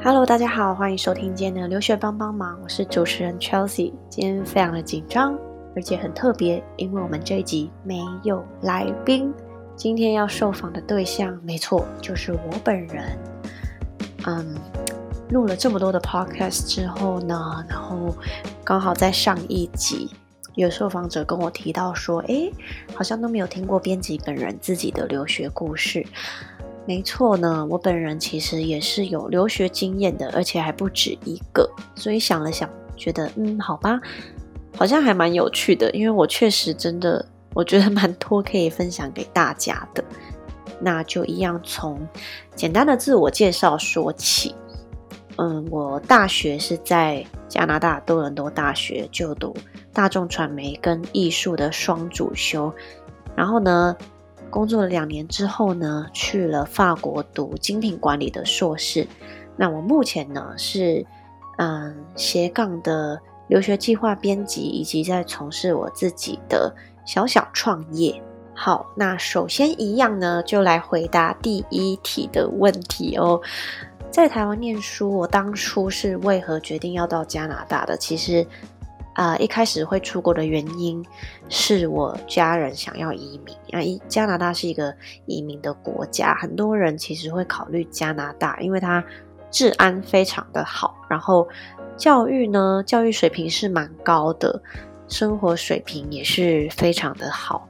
Hello，大家好，欢迎收听今天的留学帮帮忙，我是主持人 Chelsea。今天非常的紧张，而且很特别，因为我们这一集没有来宾。今天要受访的对象，没错，就是我本人。嗯，录了这么多的 podcast 之后呢，然后刚好在上一集有受访者跟我提到说，诶，好像都没有听过编辑本人自己的留学故事。没错呢，我本人其实也是有留学经验的，而且还不止一个。所以想了想，觉得嗯，好吧，好像还蛮有趣的，因为我确实真的，我觉得蛮多可以分享给大家的。那就一样从简单的自我介绍说起。嗯，我大学是在加拿大多伦多大学就读大众传媒跟艺术的双主修，然后呢。工作了两年之后呢，去了法国读精品管理的硕士。那我目前呢是嗯斜杠的留学计划编辑，以及在从事我自己的小小创业。好，那首先一样呢，就来回答第一题的问题哦。在台湾念书，我当初是为何决定要到加拿大的？其实。啊，一开始会出国的原因是我家人想要移民啊。一加拿大是一个移民的国家，很多人其实会考虑加拿大，因为它治安非常的好，然后教育呢，教育水平是蛮高的，生活水平也是非常的好。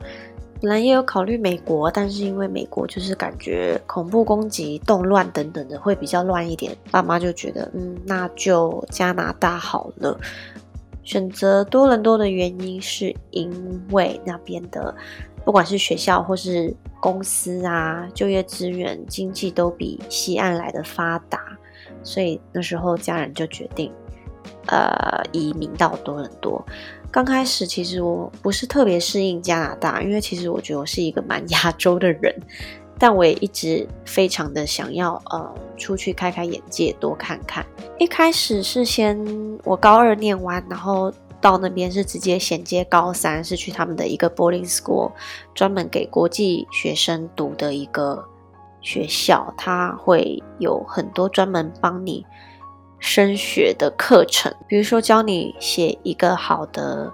本来也有考虑美国，但是因为美国就是感觉恐怖攻击、动乱等等的会比较乱一点，爸妈就觉得，嗯，那就加拿大好了。选择多伦多的原因是因为那边的不管是学校或是公司啊，就业资源、经济都比西岸来的发达，所以那时候家人就决定，呃，移民到多伦多。刚开始其实我不是特别适应加拿大，因为其实我觉得我是一个蛮 亚洲的人。但我也一直非常的想要，呃，出去开开眼界，多看看。一开始是先我高二念完，然后到那边是直接衔接高三，是去他们的一个 boarding school，专门给国际学生读的一个学校。它会有很多专门帮你升学的课程，比如说教你写一个好的。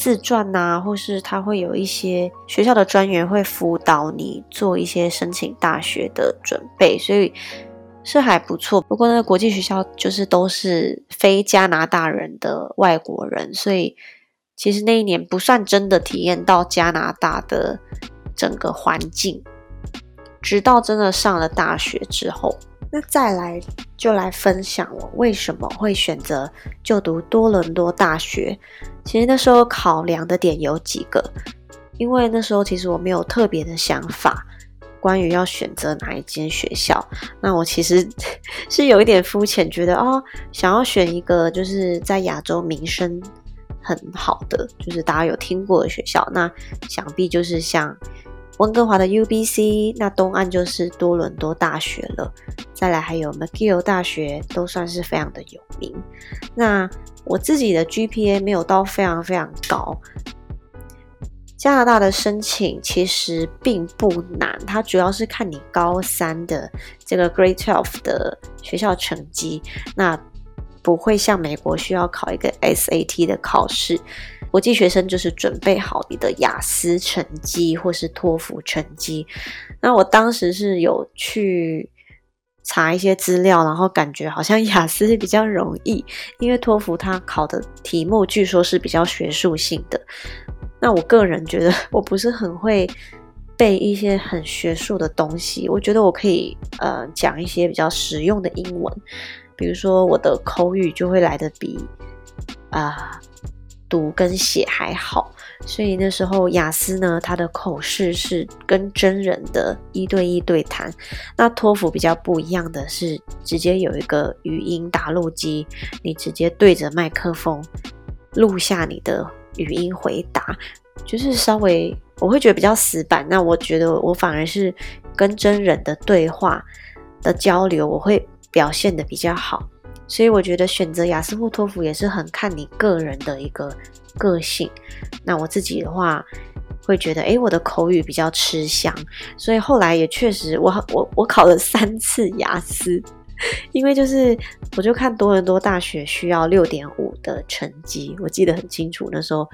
自传呐，或是他会有一些学校的专员会辅导你做一些申请大学的准备，所以是还不错。不过那个国际学校就是都是非加拿大人的外国人，所以其实那一年不算真的体验到加拿大的整个环境。直到真的上了大学之后，那再来就来分享我为什么会选择就读多伦多大学。其实那时候考量的点有几个，因为那时候其实我没有特别的想法，关于要选择哪一间学校。那我其实 是有一点肤浅，觉得哦，想要选一个就是在亚洲名声很好的，就是大家有听过的学校。那想必就是像温哥华的 UBC，那东岸就是多伦多大学了。再来还有 McGill 大学，都算是非常的有名。那我自己的 GPA 没有到非常非常高。加拿大的申请其实并不难，它主要是看你高三的这个 Grade Twelve 的学校成绩，那不会像美国需要考一个 SAT 的考试。国际学生就是准备好你的雅思成绩或是托福成绩。那我当时是有去。查一些资料，然后感觉好像雅思比较容易，因为托福它考的题目据说是比较学术性的。那我个人觉得我不是很会背一些很学术的东西，我觉得我可以呃讲一些比较实用的英文，比如说我的口语就会来的比啊读跟写还好。所以那时候雅思呢，它的口试是跟真人的一对一对谈。那托福比较不一样的是，直接有一个语音打录机，你直接对着麦克风录下你的语音回答，就是稍微我会觉得比较死板。那我觉得我反而是跟真人的对话的交流，我会表现的比较好。所以我觉得选择雅思或托福也是很看你个人的一个个性。那我自己的话，会觉得，诶，我的口语比较吃香，所以后来也确实，我我我考了三次雅思，因为就是我就看多伦多大学需要六点五的成绩，我记得很清楚，那时候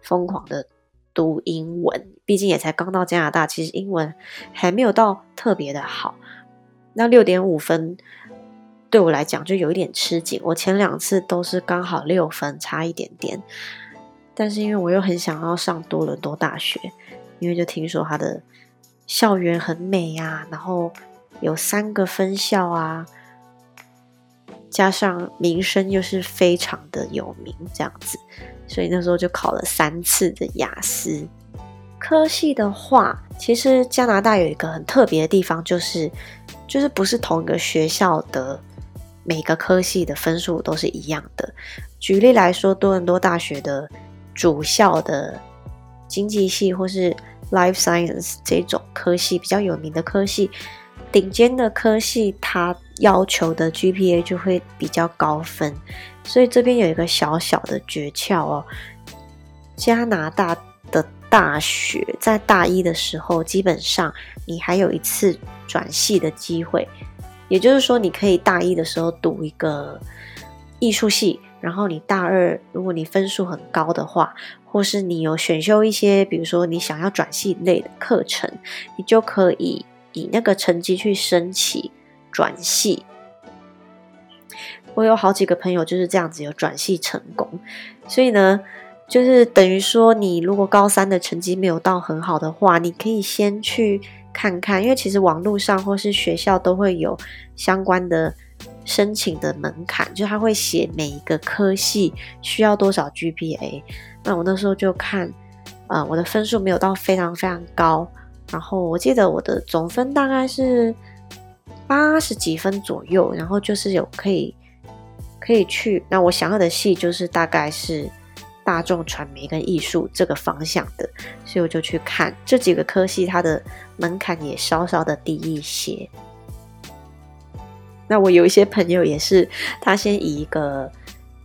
疯狂的读英文，毕竟也才刚到加拿大，其实英文还没有到特别的好。那六点五分对我来讲就有一点吃紧，我前两次都是刚好六分，差一点点。但是因为我又很想要上多伦多大学，因为就听说它的校园很美呀，然后有三个分校啊，加上名声又是非常的有名，这样子，所以那时候就考了三次的雅思。科系的话，其实加拿大有一个很特别的地方，就是就是不是同一个学校的每个科系的分数都是一样的。举例来说，多伦多大学的。主校的经济系或是 life science 这种科系比较有名的科系，顶尖的科系，它要求的 GPA 就会比较高分。所以这边有一个小小的诀窍哦，加拿大的大学在大一的时候，基本上你还有一次转系的机会，也就是说，你可以大一的时候读一个艺术系。然后你大二，如果你分数很高的话，或是你有选修一些，比如说你想要转系类的课程，你就可以以那个成绩去申请转系。我有好几个朋友就是这样子有转系成功，所以呢，就是等于说你如果高三的成绩没有到很好的话，你可以先去看看，因为其实网络上或是学校都会有相关的。申请的门槛，就他会写每一个科系需要多少 GPA。那我那时候就看，啊，我的分数没有到非常非常高，然后我记得我的总分大概是八十几分左右，然后就是有可以可以去，那我想要的系就是大概是大众传媒跟艺术这个方向的，所以我就去看这几个科系，它的门槛也稍稍的低一些。那我有一些朋友也是，他先以一个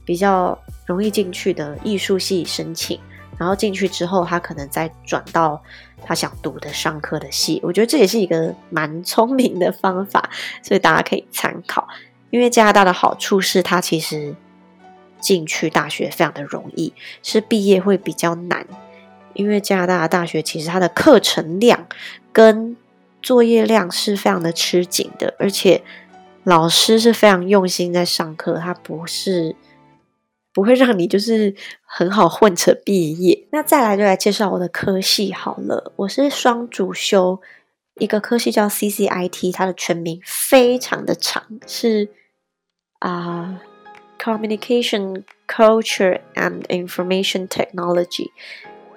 比较容易进去的艺术系申请，然后进去之后，他可能再转到他想读的上课的系。我觉得这也是一个蛮聪明的方法，所以大家可以参考。因为加拿大的好处是，它其实进去大学非常的容易，是毕业会比较难。因为加拿大的大学其实它的课程量跟作业量是非常的吃紧的，而且。老师是非常用心在上课，他不是不会让你就是很好混成毕业。那再来就来介绍我的科系好了，我是双主修一个科系叫 CCIT，它的全名非常的长，是啊 Communication Culture and Information Technology。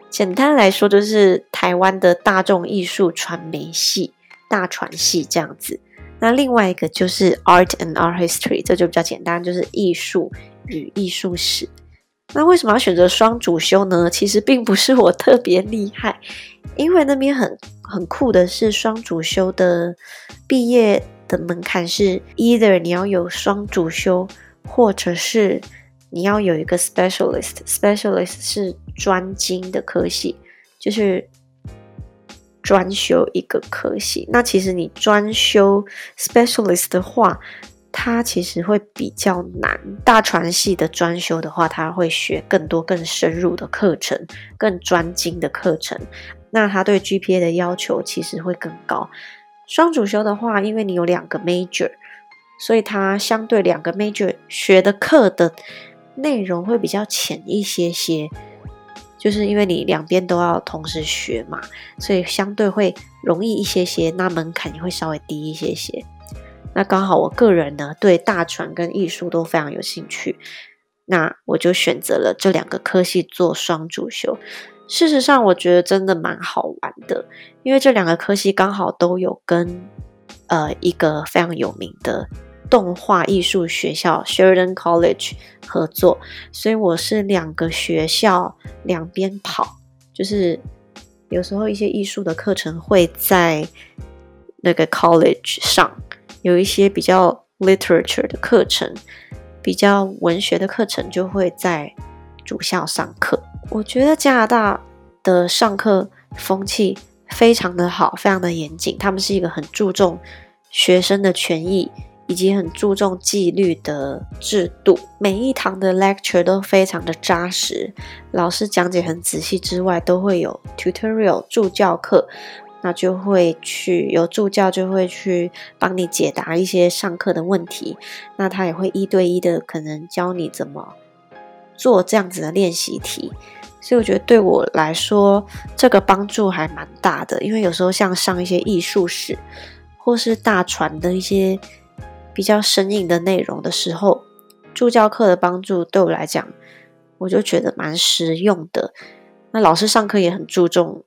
简单来说就是台湾的大众艺术传媒系、大传系这样子。那另外一个就是 Art and Art History，这就比较简单，就是艺术与艺术史。那为什么要选择双主修呢？其实并不是我特别厉害，因为那边很很酷的是双主修的毕业的门槛是 either 你要有双主修，或者是你要有一个 specialist，specialist 是专精的科系，就是。专修一个科系，那其实你专修 specialist 的话，它其实会比较难。大传系的专修的话，它会学更多、更深入的课程，更专精的课程。那它对 GPA 的要求其实会更高。双主修的话，因为你有两个 major，所以它相对两个 major 学的课的内容会比较浅一些些。就是因为你两边都要同时学嘛，所以相对会容易一些些，那门槛也会稍微低一些些。那刚好我个人呢对大船跟艺术都非常有兴趣，那我就选择了这两个科系做双主修。事实上，我觉得真的蛮好玩的，因为这两个科系刚好都有跟呃一个非常有名的。动画艺术学校 Sheridan College 合作，所以我是两个学校两边跑，就是有时候一些艺术的课程会在那个 college 上，有一些比较 literature 的课程，比较文学的课程就会在主校上课。我觉得加拿大的上课风气非常的好，非常的严谨，他们是一个很注重学生的权益。以及很注重纪律的制度。每一堂的 lecture 都非常的扎实，老师讲解很仔细之外，都会有 tutorial 助教课，那就会去有助教就会去帮你解答一些上课的问题。那他也会一对一的可能教你怎么做这样子的练习题。所以我觉得对我来说，这个帮助还蛮大的。因为有时候像上一些艺术史，或是大传的一些比较生硬的内容的时候，助教课的帮助对我来讲，我就觉得蛮实用的。那老师上课也很注重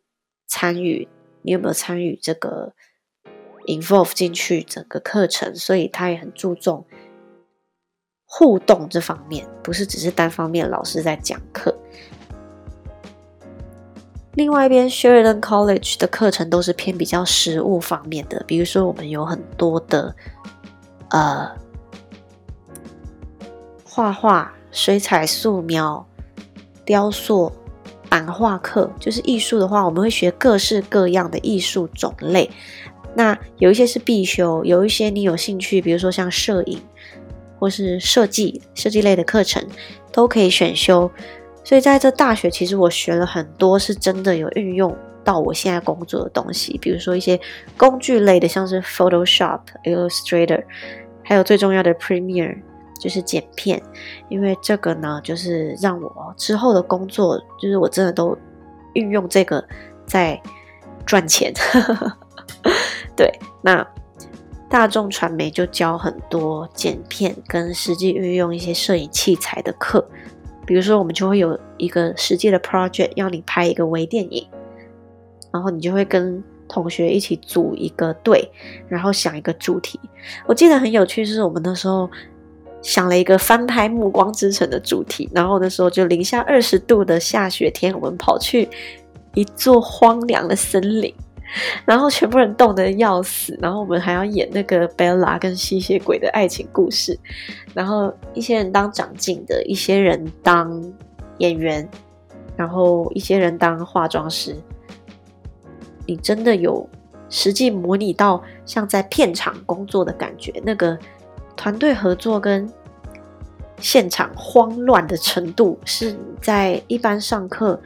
参与，你有没有参与这个 involve 进去整个课程？所以他也很注重互动这方面，不是只是单方面老师在讲课。另外一边，Sheridan College 的课程都是偏比较实务方面的，比如说我们有很多的呃画画、水彩、素描、雕塑、版画课，就是艺术的话，我们会学各式各样的艺术种类。那有一些是必修，有一些你有兴趣，比如说像摄影或是设计、设计类的课程，都可以选修。所以在这大学，其实我学了很多是真的有运用到我现在工作的东西，比如说一些工具类的，像是 Photoshop、Illustrator，还有最重要的 Premiere，就是剪片。因为这个呢，就是让我之后的工作，就是我真的都运用这个在赚钱。对，那大众传媒就教很多剪片跟实际运用一些摄影器材的课。比如说，我们就会有一个实际的 project 要你拍一个微电影，然后你就会跟同学一起组一个队，然后想一个主题。我记得很有趣，是我们那时候想了一个翻拍《暮光之城》的主题，然后那时候就零下二十度的下雪天，我们跑去一座荒凉的森林。然后全部人冻得要死，然后我们还要演那个贝拉跟吸血鬼的爱情故事，然后一些人当长镜的，一些人当演员，然后一些人当化妆师。你真的有实际模拟到像在片场工作的感觉，那个团队合作跟现场慌乱的程度，是在一般上课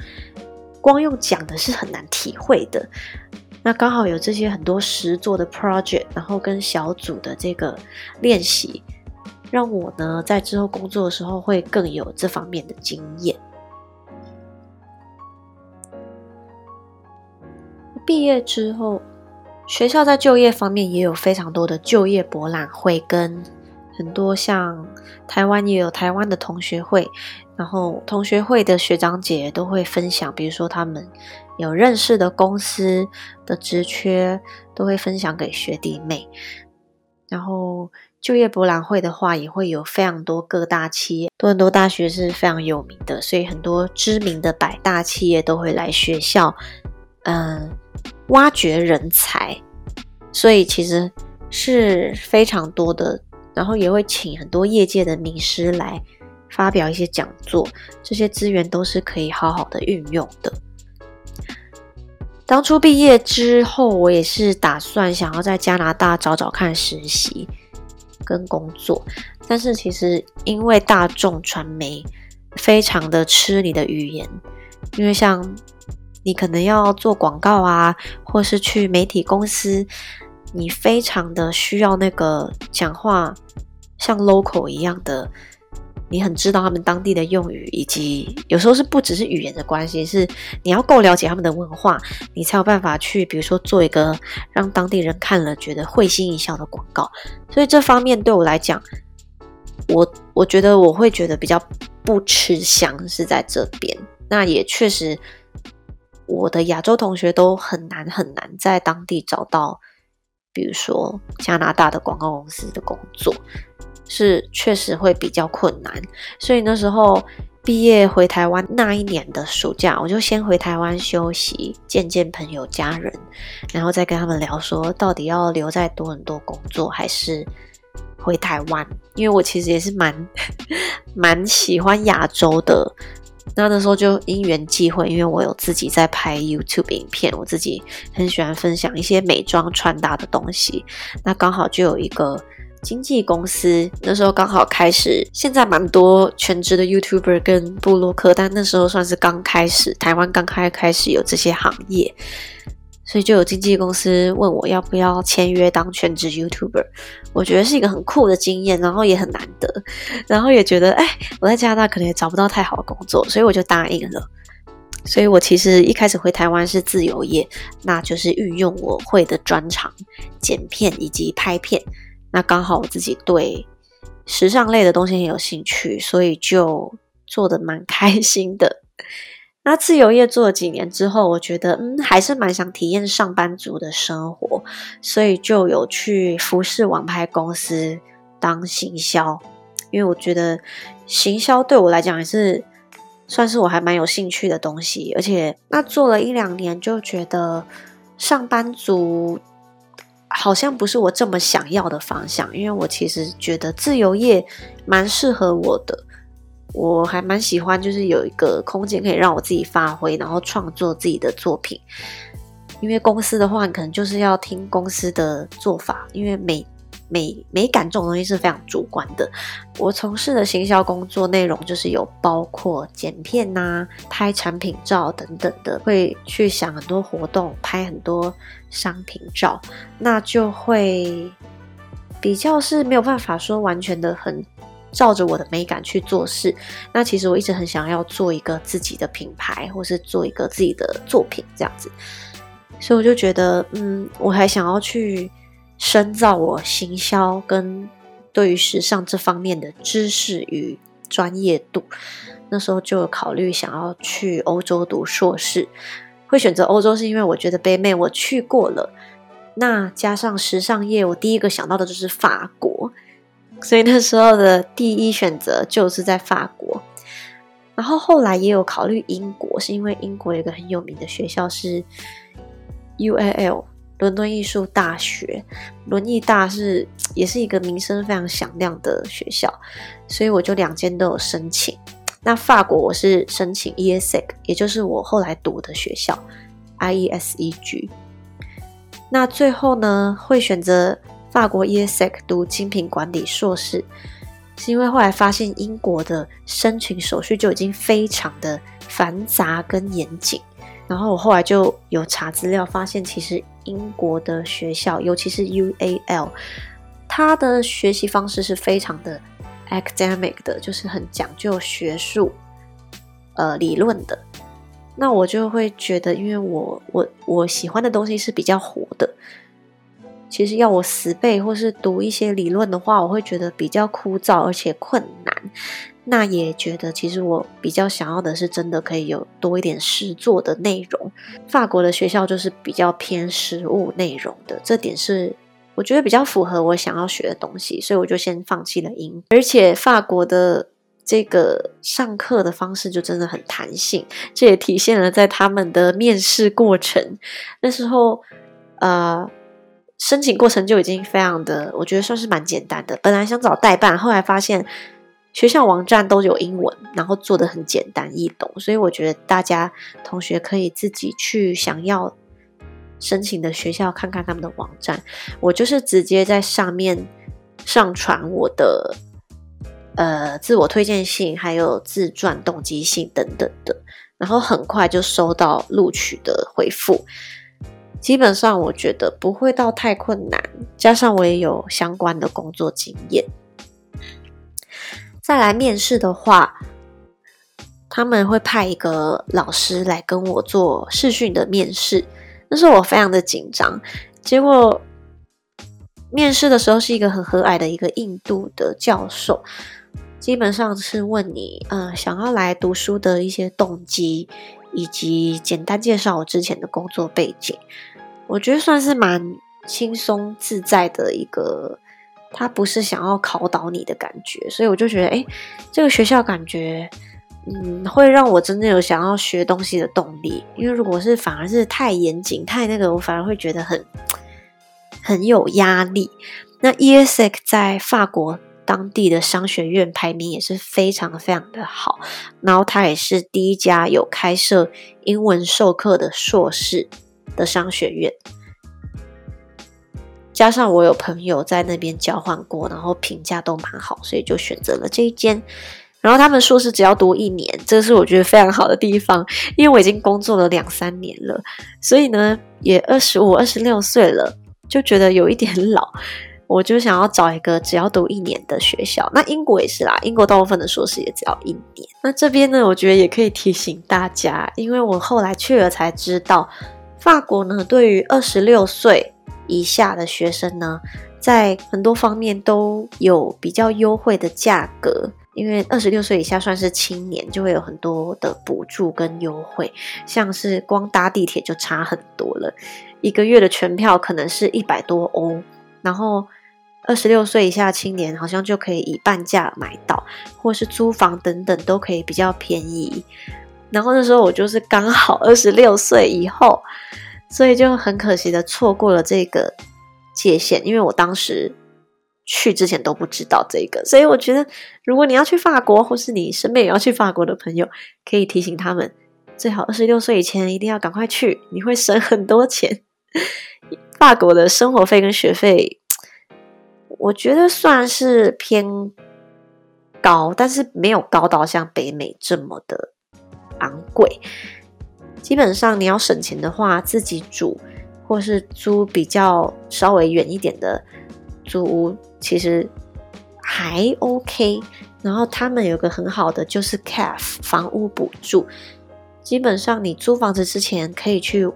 光用讲的是很难体会的。那刚好有这些很多实做的 project，然后跟小组的这个练习，让我呢在之后工作的时候会更有这方面的经验。毕业之后，学校在就业方面也有非常多的就业博览会，跟很多像台湾也有台湾的同学会，然后同学会的学长姐都会分享，比如说他们。有认识的公司的职缺都会分享给学弟妹，然后就业博览会的话，也会有非常多各大企业，多伦多大学是非常有名的，所以很多知名的百大企业都会来学校，嗯，挖掘人才，所以其实是非常多的，然后也会请很多业界的名师来发表一些讲座，这些资源都是可以好好的运用的。当初毕业之后，我也是打算想要在加拿大找找看实习跟工作，但是其实因为大众传媒非常的吃你的语言，因为像你可能要做广告啊，或是去媒体公司，你非常的需要那个讲话像 local 一样的。你很知道他们当地的用语，以及有时候是不只是语言的关系，是你要够了解他们的文化，你才有办法去，比如说做一个让当地人看了觉得会心一笑的广告。所以这方面对我来讲，我我觉得我会觉得比较不吃香是在这边。那也确实，我的亚洲同学都很难很难在当地找到，比如说加拿大的广告公司的工作。是确实会比较困难，所以那时候毕业回台湾那一年的暑假，我就先回台湾休息，见见朋友家人，然后再跟他们聊说，到底要留在多伦多工作，还是回台湾？因为我其实也是蛮 蛮喜欢亚洲的。那那时候就因缘际会，因为我有自己在拍 YouTube 影片，我自己很喜欢分享一些美妆穿搭的东西，那刚好就有一个。经纪公司，那时候刚好开始，现在蛮多全职的 YouTuber 跟布洛克，但那时候算是刚开始，台湾刚开开始有这些行业，所以就有经纪公司问我要不要签约当全职 YouTuber，我觉得是一个很酷的经验，然后也很难得，然后也觉得哎，我在加拿大可能也找不到太好的工作，所以我就答应了。所以我其实一开始回台湾是自由业，那就是运用我会的专长，剪片以及拍片。那刚好我自己对时尚类的东西很有兴趣，所以就做的蛮开心的。那自由业做了几年之后，我觉得嗯还是蛮想体验上班族的生活，所以就有去服饰网拍公司当行销，因为我觉得行销对我来讲也是算是我还蛮有兴趣的东西，而且那做了一两年就觉得上班族。好像不是我这么想要的方向，因为我其实觉得自由业蛮适合我的，我还蛮喜欢，就是有一个空间可以让我自己发挥，然后创作自己的作品。因为公司的话，可能就是要听公司的做法，因为每。美美感这种东西是非常主观的。我从事的行销工作内容就是有包括剪片呐、拍产品照等等的，会去想很多活动，拍很多商品照，那就会比较是没有办法说完全的很照着我的美感去做事。那其实我一直很想要做一个自己的品牌，或是做一个自己的作品这样子，所以我就觉得，嗯，我还想要去。深造我行销跟对于时尚这方面的知识与专业度，那时候就考虑想要去欧洲读硕士。会选择欧洲是因为我觉得北美我去过了，那加上时尚业，我第一个想到的就是法国，所以那时候的第一选择就是在法国。然后后来也有考虑英国，是因为英国有一个很有名的学校是 UAL。伦敦艺术大学，伦艺大是也是一个名声非常响亮的学校，所以我就两间都有申请。那法国我是申请 ESEG，也就是我后来读的学校 IESEG。那最后呢，会选择法国 ESEC 读精品管理硕士，是因为后来发现英国的申请手续就已经非常的繁杂跟严谨。然后我后来就有查资料，发现其实英国的学校，尤其是 UAL，它的学习方式是非常的 academic 的，就是很讲究学术、呃理论的。那我就会觉得，因为我我我喜欢的东西是比较活的，其实要我死背或是读一些理论的话，我会觉得比较枯燥而且困难。那也觉得，其实我比较想要的是，真的可以有多一点实作的内容。法国的学校就是比较偏实物内容的，这点是我觉得比较符合我想要学的东西，所以我就先放弃了英。而且法国的这个上课的方式就真的很弹性，这也体现了在他们的面试过程。那时候，呃，申请过程就已经非常的，我觉得算是蛮简单的。本来想找代办，后来发现。学校网站都有英文，然后做的很简单易懂，所以我觉得大家同学可以自己去想要申请的学校看看他们的网站。我就是直接在上面上传我的呃自我推荐信，还有自传动机信等等的，然后很快就收到录取的回复。基本上我觉得不会到太困难，加上我也有相关的工作经验。再来面试的话，他们会派一个老师来跟我做视讯的面试。那时候我非常的紧张，结果面试的时候是一个很和蔼的一个印度的教授，基本上是问你，呃，想要来读书的一些动机，以及简单介绍我之前的工作背景。我觉得算是蛮轻松自在的一个。他不是想要考倒你的感觉，所以我就觉得，哎，这个学校感觉，嗯，会让我真的有想要学东西的动力。因为如果是反而是太严谨、太那个，我反而会觉得很很有压力。那 ESEC 在法国当地的商学院排名也是非常非常的好，然后它也是第一家有开设英文授课的硕士的商学院。加上我有朋友在那边交换过，然后评价都蛮好，所以就选择了这一间。然后他们说是只要读一年，这是我觉得非常好的地方，因为我已经工作了两三年了，所以呢也二十五、二十六岁了，就觉得有一点老。我就想要找一个只要读一年的学校，那英国也是啦，英国大部分的硕士也只要一年。那这边呢，我觉得也可以提醒大家，因为我后来去了才知道，法国呢对于二十六岁以下的学生呢，在很多方面都有比较优惠的价格，因为二十六岁以下算是青年，就会有很多的补助跟优惠，像是光搭地铁就差很多了，一个月的全票可能是一百多欧，然后。二十六岁以下青年好像就可以以半价买到，或是租房等等都可以比较便宜。然后那时候我就是刚好二十六岁以后，所以就很可惜的错过了这个界限，因为我当时去之前都不知道这个。所以我觉得，如果你要去法国，或是你身边也要去法国的朋友，可以提醒他们，最好二十六岁以前一定要赶快去，你会省很多钱。法国的生活费跟学费。我觉得算是偏高，但是没有高到像北美这么的昂贵。基本上你要省钱的话，自己煮或是租比较稍微远一点的租屋，其实还 OK。然后他们有个很好的就是 CAFE 房屋补助，基本上你租房子之前可以去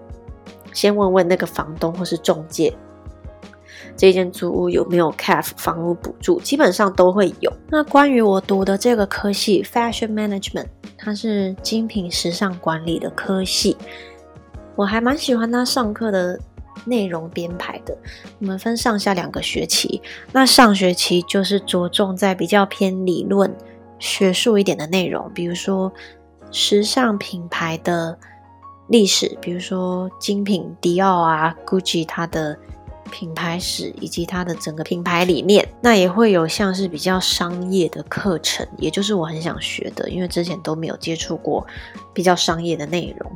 先问问那个房东或是中介。这间租屋有没有 CAF 房屋补助？基本上都会有。那关于我读的这个科系 Fashion Management，它是精品时尚管理的科系，我还蛮喜欢它上课的内容编排的。我们分上下两个学期，那上学期就是着重在比较偏理论、学术一点的内容，比如说时尚品牌的历史，比如说精品迪奥啊、Gucci 它的。品牌史以及它的整个品牌理念，那也会有像是比较商业的课程，也就是我很想学的，因为之前都没有接触过比较商业的内容，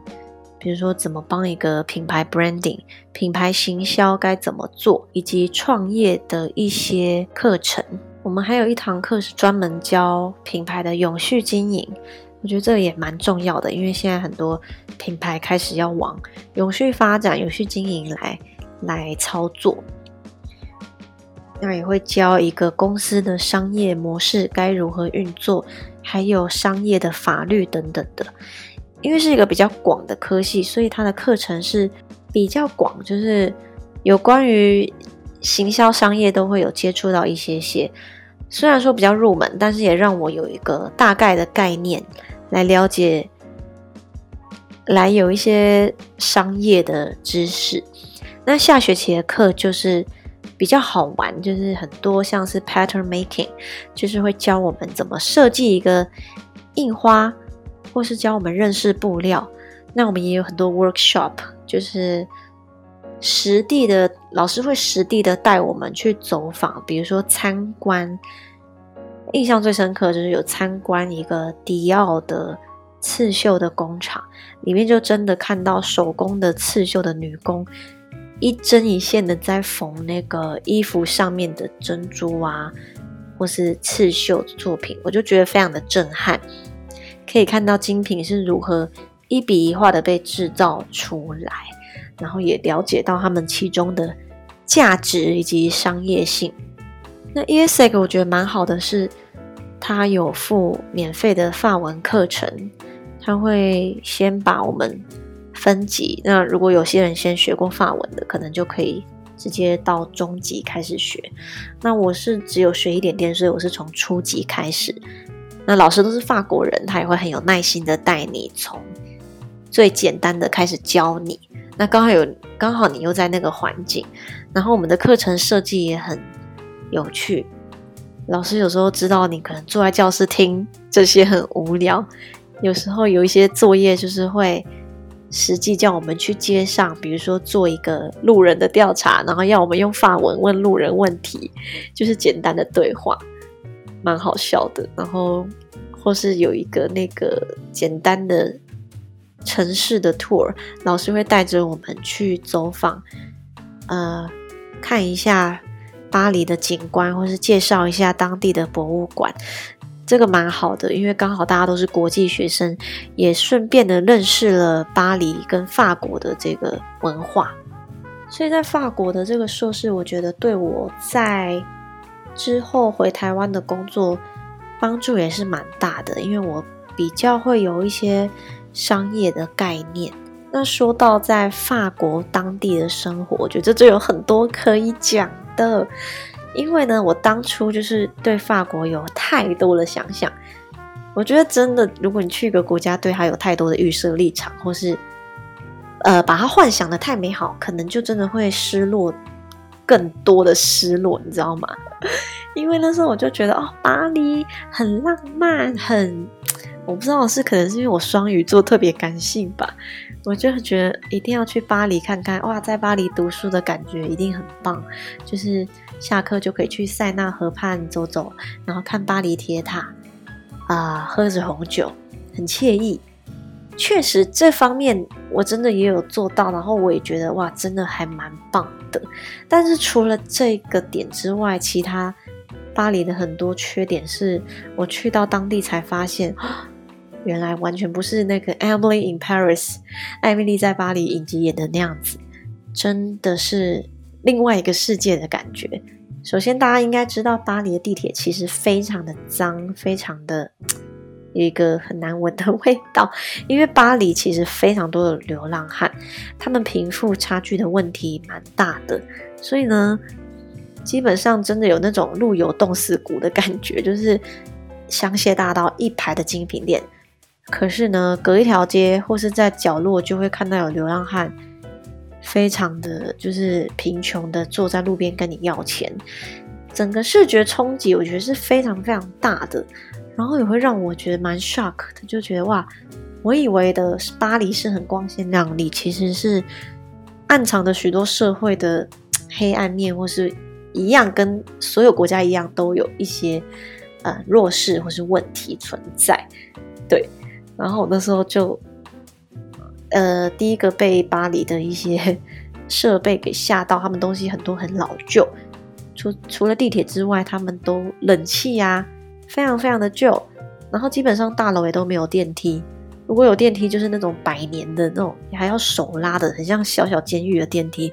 比如说怎么帮一个品牌 branding、品牌行销该怎么做，以及创业的一些课程。我们还有一堂课是专门教品牌的永续经营，我觉得这个也蛮重要的，因为现在很多品牌开始要往永续发展、永续经营来。来操作，那也会教一个公司的商业模式该如何运作，还有商业的法律等等的。因为是一个比较广的科系，所以它的课程是比较广，就是有关于行销商业都会有接触到一些些。虽然说比较入门，但是也让我有一个大概的概念来了解，来有一些商业的知识。那下学期的课就是比较好玩，就是很多像是 pattern making，就是会教我们怎么设计一个印花，或是教我们认识布料。那我们也有很多 workshop，就是实地的老师会实地的带我们去走访，比如说参观。印象最深刻就是有参观一个迪奥的刺绣的工厂，里面就真的看到手工的刺绣的女工。一针一线的在缝那个衣服上面的珍珠啊，或是刺绣的作品，我就觉得非常的震撼。可以看到精品是如何一笔一画的被制造出来，然后也了解到他们其中的价值以及商业性。那 ESEC 我觉得蛮好的是，它有附免费的法文课程，它会先把我们。分级，那如果有些人先学过法文的，可能就可以直接到中级开始学。那我是只有学一点点，所以我是从初级开始。那老师都是法国人，他也会很有耐心的带你从最简单的开始教你。那刚好有刚好你又在那个环境，然后我们的课程设计也很有趣。老师有时候知道你可能坐在教室听这些很无聊，有时候有一些作业就是会。实际叫我们去街上，比如说做一个路人的调查，然后要我们用法文问路人问题，就是简单的对话，蛮好笑的。然后或是有一个那个简单的城市的 tour，老师会带着我们去走访，呃，看一下巴黎的景观，或是介绍一下当地的博物馆。这个蛮好的，因为刚好大家都是国际学生，也顺便的认识了巴黎跟法国的这个文化。所以在法国的这个硕士，我觉得对我在之后回台湾的工作帮助也是蛮大的，因为我比较会有一些商业的概念。那说到在法国当地的生活，我觉得这有很多可以讲的。因为呢，我当初就是对法国有太多的想象。我觉得真的，如果你去一个国家，对它有太多的预设立场，或是呃把它幻想的太美好，可能就真的会失落，更多的失落，你知道吗？因为那时候我就觉得，哦，巴黎很浪漫，很。我不知道是可能是因为我双鱼座特别感性吧，我就觉得一定要去巴黎看看哇，在巴黎读书的感觉一定很棒，就是下课就可以去塞纳河畔走走，然后看巴黎铁塔啊，喝着红酒，很惬意。确实这方面我真的也有做到，然后我也觉得哇，真的还蛮棒的。但是除了这个点之外，其他巴黎的很多缺点是我去到当地才发现。原来完全不是那个《Emily in Paris》艾米丽在巴黎影集演的那样子，真的是另外一个世界的感觉。首先，大家应该知道巴黎的地铁其实非常的脏，非常的有一个很难闻的味道。因为巴黎其实非常多的流浪汉，他们贫富差距的问题蛮大的，所以呢，基本上真的有那种路有冻死骨的感觉，就是香榭大道一排的精品店。可是呢，隔一条街或是在角落，就会看到有流浪汉，非常的就是贫穷的坐在路边跟你要钱，整个视觉冲击我觉得是非常非常大的，然后也会让我觉得蛮 shock 的，就觉得哇，我以为的巴黎是很光鲜亮丽，其实是暗藏的许多社会的黑暗面，或是一样跟所有国家一样，都有一些呃弱势或是问题存在，对。然后我那时候就，呃，第一个被巴黎的一些设备给吓到，他们东西很多很老旧，除除了地铁之外，他们都冷气呀，非常非常的旧。然后基本上大楼也都没有电梯，如果有电梯，就是那种百年的那种，还要手拉的，很像小小监狱的电梯，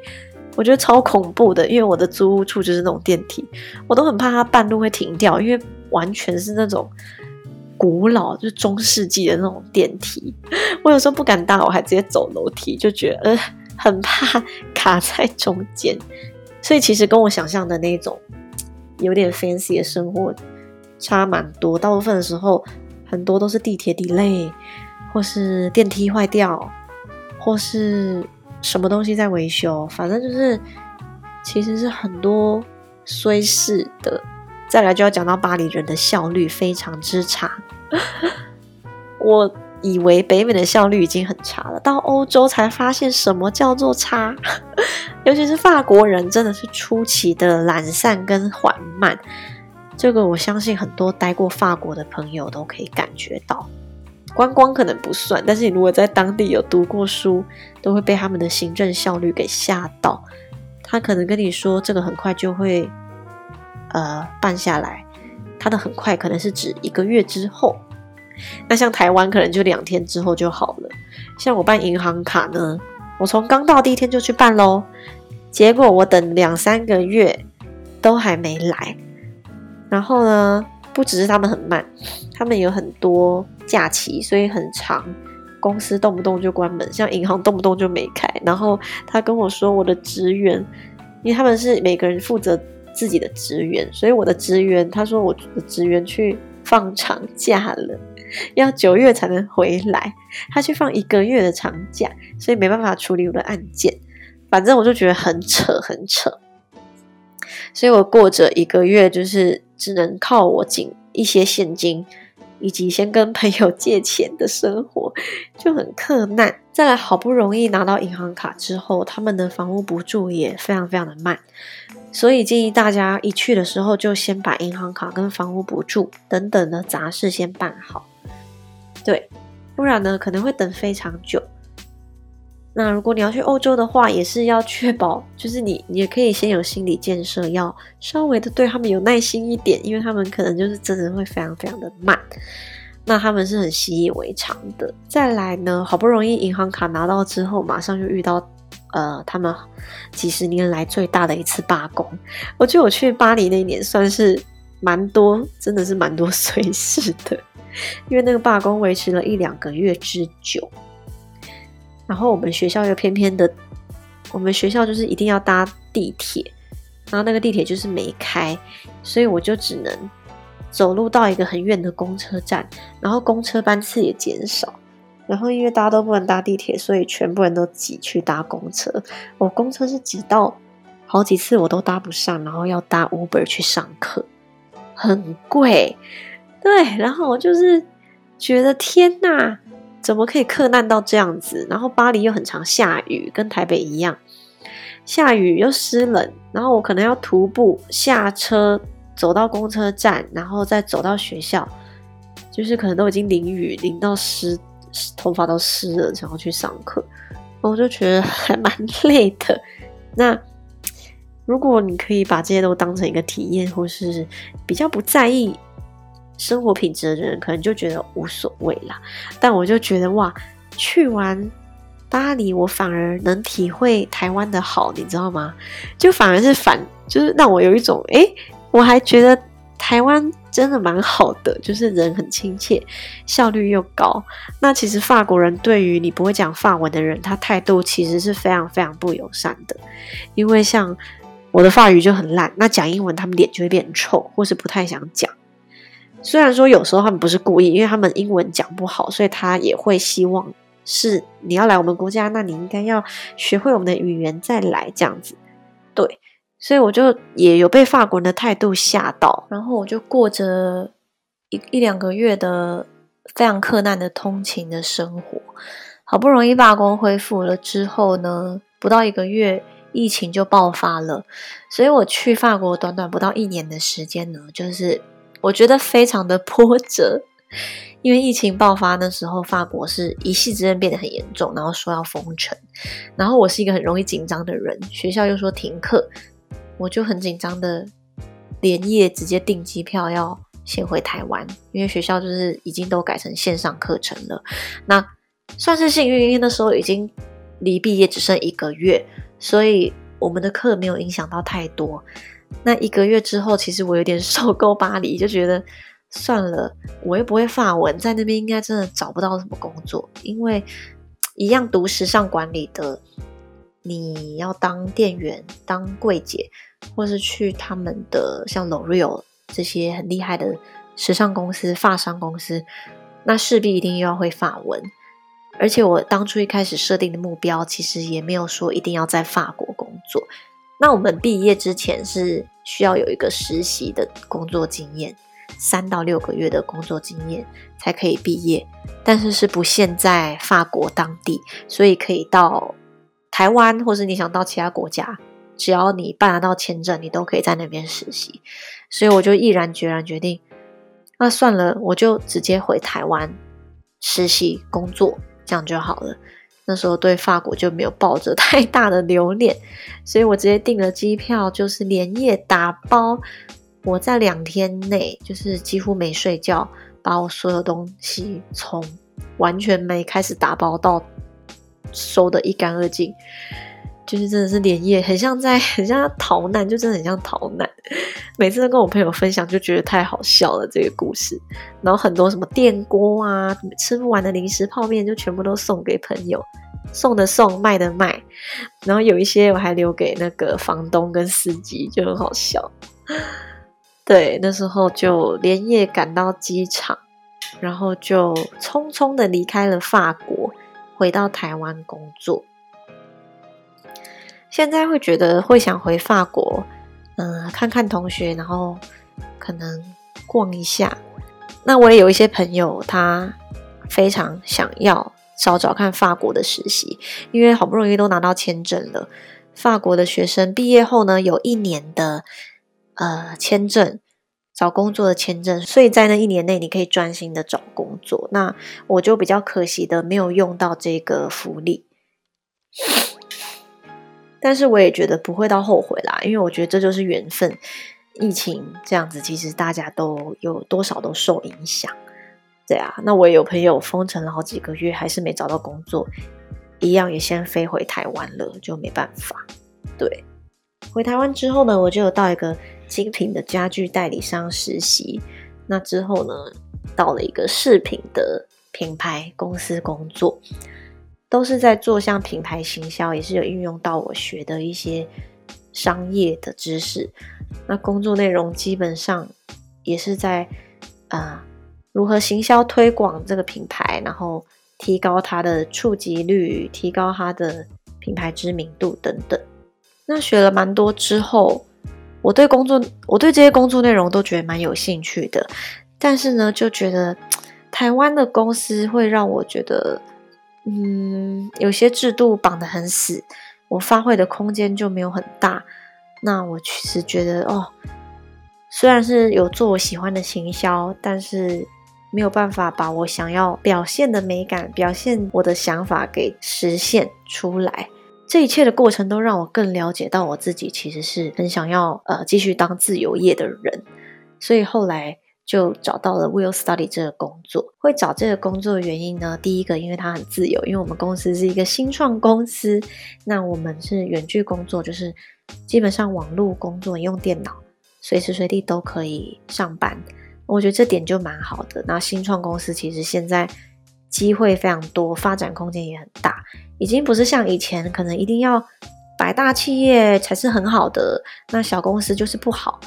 我觉得超恐怖的。因为我的租屋处就是那种电梯，我都很怕它半路会停掉，因为完全是那种。古老就中世纪的那种电梯，我有时候不敢搭，我还直接走楼梯，就觉得呃很怕卡在中间。所以其实跟我想象的那种有点 fancy 的生活差蛮多。大部分的时候，很多都是地铁 delay，或是电梯坏掉，或是什么东西在维修，反正就是其实是很多衰事的。再来就要讲到巴黎人的效率非常之差。我以为北美的效率已经很差了，到欧洲才发现什么叫做差。尤其是法国人真的是出奇的懒散跟缓慢，这个我相信很多待过法国的朋友都可以感觉到。观光可能不算，但是你如果在当地有读过书，都会被他们的行政效率给吓到。他可能跟你说这个很快就会。呃，办下来，它的很快可能是指一个月之后。那像台湾可能就两天之后就好了。像我办银行卡呢，我从刚到第一天就去办喽，结果我等两三个月都还没来。然后呢，不只是他们很慢，他们有很多假期，所以很长，公司动不动就关门，像银行动不动就没开。然后他跟我说，我的职员，因为他们是每个人负责。自己的职员，所以我的职员他说我的职员去放长假了，要九月才能回来。他去放一个月的长假，所以没办法处理我的案件。反正我就觉得很扯，很扯。所以我过着一个月就是只能靠我紧一些现金，以及先跟朋友借钱的生活，就很克难。再来，好不容易拿到银行卡之后，他们的房屋补助也非常非常的慢。所以建议大家一去的时候，就先把银行卡跟房屋补助等等的杂事先办好，对，不然呢可能会等非常久。那如果你要去欧洲的话，也是要确保，就是你你也可以先有心理建设，要稍微的对他们有耐心一点，因为他们可能就是真的会非常非常的慢。那他们是很习以为常的。再来呢，好不容易银行卡拿到之后，马上就遇到呃他们几十年来最大的一次罢工。我觉得我去巴黎那一年算是蛮多，真的是蛮多 碎事的，因为那个罢工维持了一两个月之久。然后我们学校又偏偏的，我们学校就是一定要搭地铁，然后那个地铁就是没开，所以我就只能。走路到一个很远的公车站，然后公车班次也减少，然后因为大家都不能搭地铁，所以全部人都挤去搭公车。我公车是挤到好几次我都搭不上，然后要搭 Uber 去上课，很贵。对，然后我就是觉得天哪，怎么可以克难到这样子？然后巴黎又很常下雨，跟台北一样，下雨又湿冷，然后我可能要徒步下车。走到公车站，然后再走到学校，就是可能都已经淋雨，淋到湿，头发都湿了，然后去上课，我就觉得还蛮累的。那 如果你可以把这些都当成一个体验，或是比较不在意生活品质的人，可能就觉得无所谓啦。但我就觉得哇，去完巴黎，我反而能体会台湾的好，你知道吗？就反而是反，就是让我有一种哎。我还觉得台湾真的蛮好的，就是人很亲切，效率又高。那其实法国人对于你不会讲法文的人，他态度其实是非常非常不友善的。因为像我的法语就很烂，那讲英文他们脸就会变臭，或是不太想讲。虽然说有时候他们不是故意，因为他们英文讲不好，所以他也会希望是你要来我们国家，那你应该要学会我们的语言再来这样子。对。所以我就也有被法国人的态度吓到，然后我就过着一一两个月的非常困难的通勤的生活。好不容易罢工恢复了之后呢，不到一个月，疫情就爆发了。所以我去法国短短不到一年的时间呢，就是我觉得非常的波折。因为疫情爆发那时候，法国是一夕之间变得很严重，然后说要封城，然后我是一个很容易紧张的人，学校又说停课。我就很紧张的，连夜直接订机票要先回台湾，因为学校就是已经都改成线上课程了。那算是幸运，因为那时候已经离毕业只剩一个月，所以我们的课没有影响到太多。那一个月之后，其实我有点 受够巴黎，就觉得算了，我又不会法文，在那边应该真的找不到什么工作，因为一样读时尚管理的，你要当店员、当柜姐。或是去他们的像 L'Oreal 这些很厉害的时尚公司、发商公司，那势必一定又要会法文。而且我当初一开始设定的目标，其实也没有说一定要在法国工作。那我们毕业之前是需要有一个实习的工作经验，三到六个月的工作经验才可以毕业，但是是不限在法国当地，所以可以到台湾，或是你想到其他国家。只要你办得到签证，你都可以在那边实习，所以我就毅然决然决定，那算了，我就直接回台湾实习工作，这样就好了。那时候对法国就没有抱着太大的留恋，所以我直接订了机票，就是连夜打包。我在两天内就是几乎没睡觉，把我所有东西从完全没开始打包到收的一干二净。就是真的是连夜，很像在很像逃难，就真的很像逃难。每次都跟我朋友分享，就觉得太好笑了这个故事。然后很多什么电锅啊，吃不完的零食泡面，就全部都送给朋友，送的送，卖的卖。然后有一些我还留给那个房东跟司机，就很好笑。对，那时候就连夜赶到机场，然后就匆匆的离开了法国，回到台湾工作。现在会觉得会想回法国，嗯，看看同学，然后可能逛一下。那我也有一些朋友，他非常想要找找看法国的实习，因为好不容易都拿到签证了。法国的学生毕业后呢，有一年的呃签证，找工作的签证，所以在那一年内你可以专心的找工作。那我就比较可惜的没有用到这个福利。但是我也觉得不会到后悔啦，因为我觉得这就是缘分。疫情这样子，其实大家都有多少都受影响。对啊，那我也有朋友封城了好几个月，还是没找到工作，一样也先飞回台湾了，就没办法。对，回台湾之后呢，我就有到一个精品的家具代理商实习。那之后呢，到了一个饰品的品牌公司工作，都是在做像品牌行销，也是有运用到我学的一些商业的知识。那工作内容基本上也是在啊。如何行销推广这个品牌，然后提高它的触及率，提高它的品牌知名度等等。那学了蛮多之后，我对工作，我对这些工作内容都觉得蛮有兴趣的。但是呢，就觉得台湾的公司会让我觉得，嗯，有些制度绑得很死，我发挥的空间就没有很大。那我其实觉得，哦，虽然是有做我喜欢的行销，但是。没有办法把我想要表现的美感、表现我的想法给实现出来。这一切的过程都让我更了解到我自己其实是很想要呃继续当自由业的人。所以后来就找到了 Will Study 这个工作。会找这个工作的原因呢，第一个因为它很自由，因为我们公司是一个新创公司，那我们是远距工作，就是基本上网络工作用电脑，随时随地都可以上班。我觉得这点就蛮好的。那新创公司其实现在机会非常多，发展空间也很大，已经不是像以前可能一定要百大企业才是很好的，那小公司就是不好。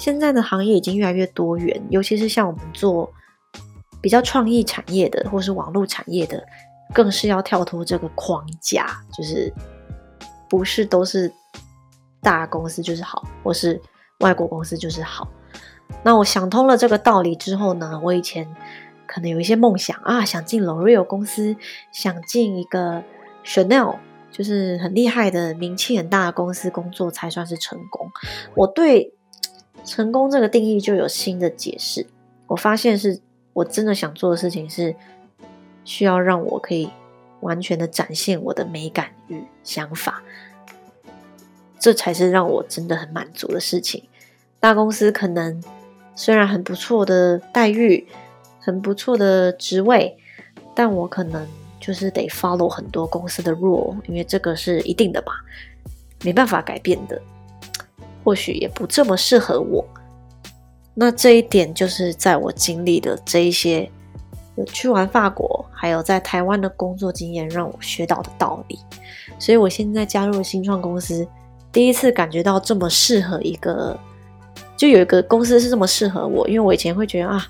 现在的行业已经越来越多元，尤其是像我们做比较创意产业的，或是网络产业的，更是要跳脱这个框架，就是不是都是大公司就是好，或是外国公司就是好。那我想通了这个道理之后呢，我以前可能有一些梦想啊，想进 L'Oreal 公司，想进一个 Chanel，就是很厉害的、名气很大的公司工作才算是成功。我对成功这个定义就有新的解释。我发现是我真的想做的事情是需要让我可以完全的展现我的美感与想法，这才是让我真的很满足的事情。大公司可能。虽然很不错的待遇，很不错的职位，但我可能就是得 follow 很多公司的 rule，因为这个是一定的吧，没办法改变的。或许也不这么适合我。那这一点就是在我经历的这一些，去完法国，还有在台湾的工作经验，让我学到的道理。所以我现在加入新创公司，第一次感觉到这么适合一个。就有一个公司是这么适合我，因为我以前会觉得啊，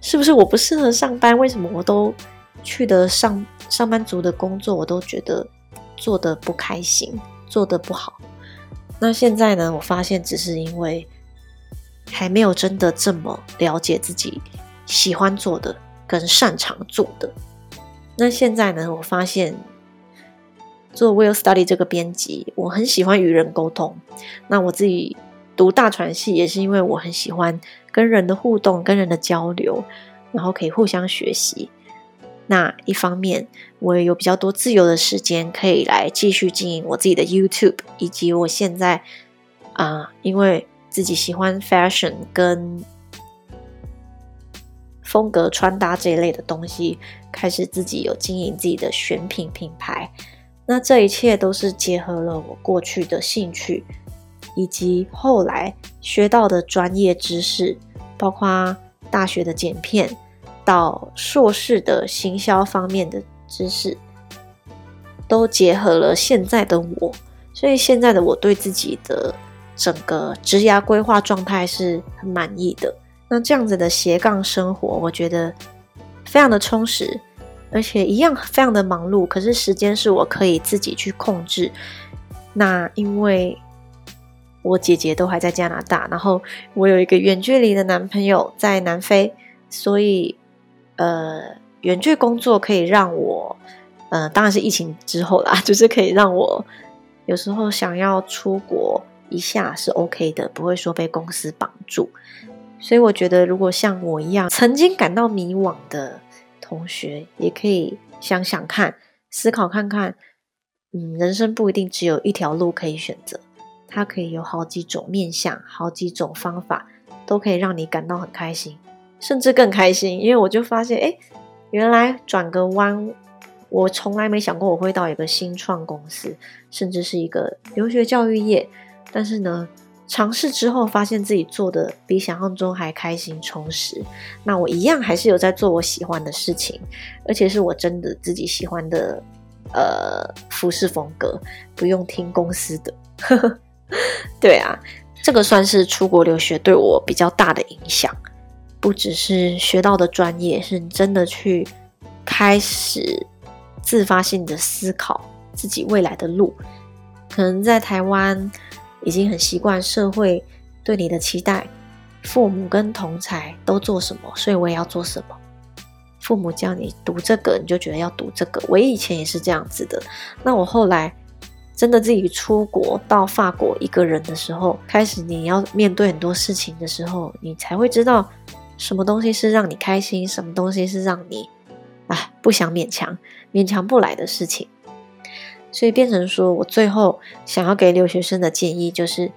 是不是我不适合上班？为什么我都去的上上班族的工作，我都觉得做的不开心，做的不好。那现在呢，我发现只是因为还没有真的这么了解自己喜欢做的跟擅长做的。那现在呢，我发现做 Will Study 这个编辑，我很喜欢与人沟通。那我自己。读大传系也是因为我很喜欢跟人的互动、跟人的交流，然后可以互相学习。那一方面，我也有比较多自由的时间，可以来继续经营我自己的 YouTube，以及我现在啊，因为自己喜欢 fashion 跟风格穿搭这一类的东西，开始自己有经营自己的选品品牌。那这一切都是结合了我过去的兴趣。以及后来学到的专业知识，包括大学的剪片到硕士的行销方面的知识，都结合了现在的我。所以现在的我对自己的整个职涯规划状态是很满意的。那这样子的斜杠生活，我觉得非常的充实，而且一样非常的忙碌。可是时间是我可以自己去控制。那因为。我姐姐都还在加拿大，然后我有一个远距离的男朋友在南非，所以呃，远距工作可以让我，呃，当然是疫情之后啦，就是可以让我有时候想要出国一下是 OK 的，不会说被公司绑住。所以我觉得，如果像我一样曾经感到迷惘的同学，也可以想想看，思考看看，嗯，人生不一定只有一条路可以选择，它可以有好几种面向，好几种方法，都可以让你感到很开心，甚至更开心。因为我就发现，哎，原来转个弯，我从来没想过我会到一个新创公司，甚至是一个留学教育业，但是呢。尝试之后，发现自己做的比想象中还开心充实。那我一样还是有在做我喜欢的事情，而且是我真的自己喜欢的，呃，服饰风格，不用听公司的。对啊，这个算是出国留学对我比较大的影响，不只是学到的专业，是你真的去开始自发性的思考自己未来的路。可能在台湾。已经很习惯社会对你的期待，父母跟同才都做什么，所以我也要做什么。父母叫你读这个，你就觉得要读这个。我以前也是这样子的。那我后来真的自己出国到法国一个人的时候，开始你要面对很多事情的时候，你才会知道什么东西是让你开心，什么东西是让你啊不想勉强、勉强不来的事情。所以变成说，我最后想要给留学生的建议就是：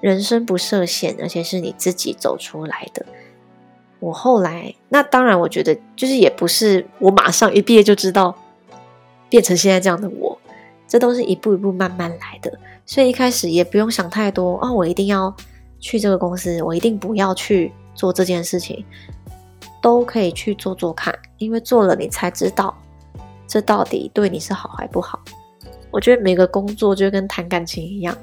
人生不设限，而且是你自己走出来的。我后来，那当然，我觉得就是也不是我马上一毕业就知道变成现在这样的我，这都是一步一步慢慢来的。所以一开始也不用想太多哦，我一定要去这个公司，我一定不要去做这件事情，都可以去做做看，因为做了你才知道这到底对你是好还不好。我觉得每个工作就跟谈感情一样，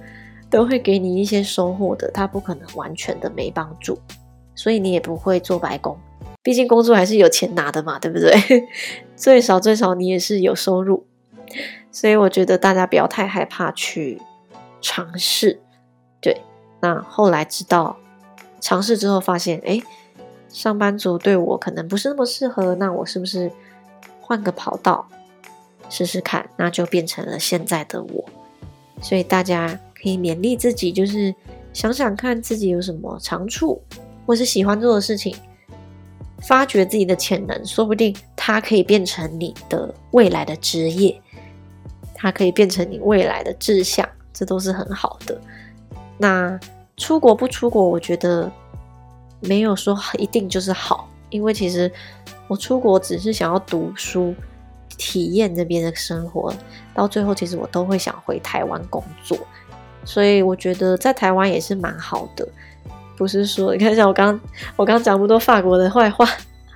都会给你一些收获的，它不可能完全的没帮助，所以你也不会做白工，毕竟工作还是有钱拿的嘛，对不对？最少最少你也是有收入，所以我觉得大家不要太害怕去尝试。对，那后来知道尝试之后发现，哎，上班族对我可能不是那么适合，那我是不是换个跑道？试试看，那就变成了现在的我。所以大家可以勉励自己，就是想想看自己有什么长处，或是喜欢做的事情，发掘自己的潜能，说不定它可以变成你的未来的职业，它可以变成你未来的志向，这都是很好的。那出国不出国，我觉得没有说一定就是好，因为其实我出国只是想要读书。体验那边的生活，到最后其实我都会想回台湾工作，所以我觉得在台湾也是蛮好的。不是说你看一下我刚我刚讲那么多法国的坏话，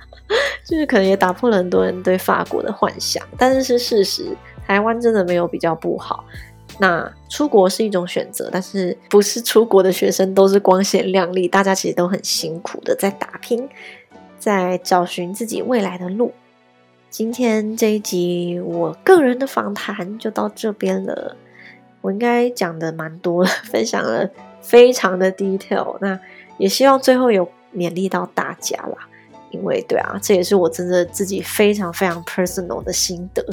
就是可能也打破了很多人对法国的幻想，但是是事实，台湾真的没有比较不好。那出国是一种选择，但是不是出国的学生都是光鲜亮丽，大家其实都很辛苦的在打拼，在找寻自己未来的路。今天这一集我个人的访谈就到这边了，我应该讲的蛮多了，分享了非常的 detail，那也希望最后有勉励到大家啦，因为对啊，这也是我真的自己非常非常 personal 的心得，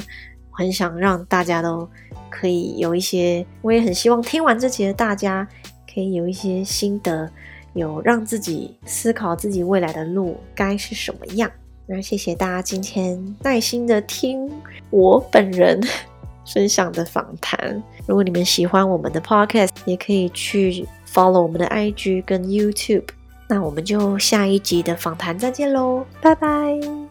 很想让大家都可以有一些，我也很希望听完这集的大家可以有一些心得，有让自己思考自己未来的路该是什么样。那谢谢大家今天耐心的听我本人 分享的访谈。如果你们喜欢我们的 podcast，也可以去 follow 我们的 IG 跟 YouTube。那我们就下一集的访谈再见喽，拜拜。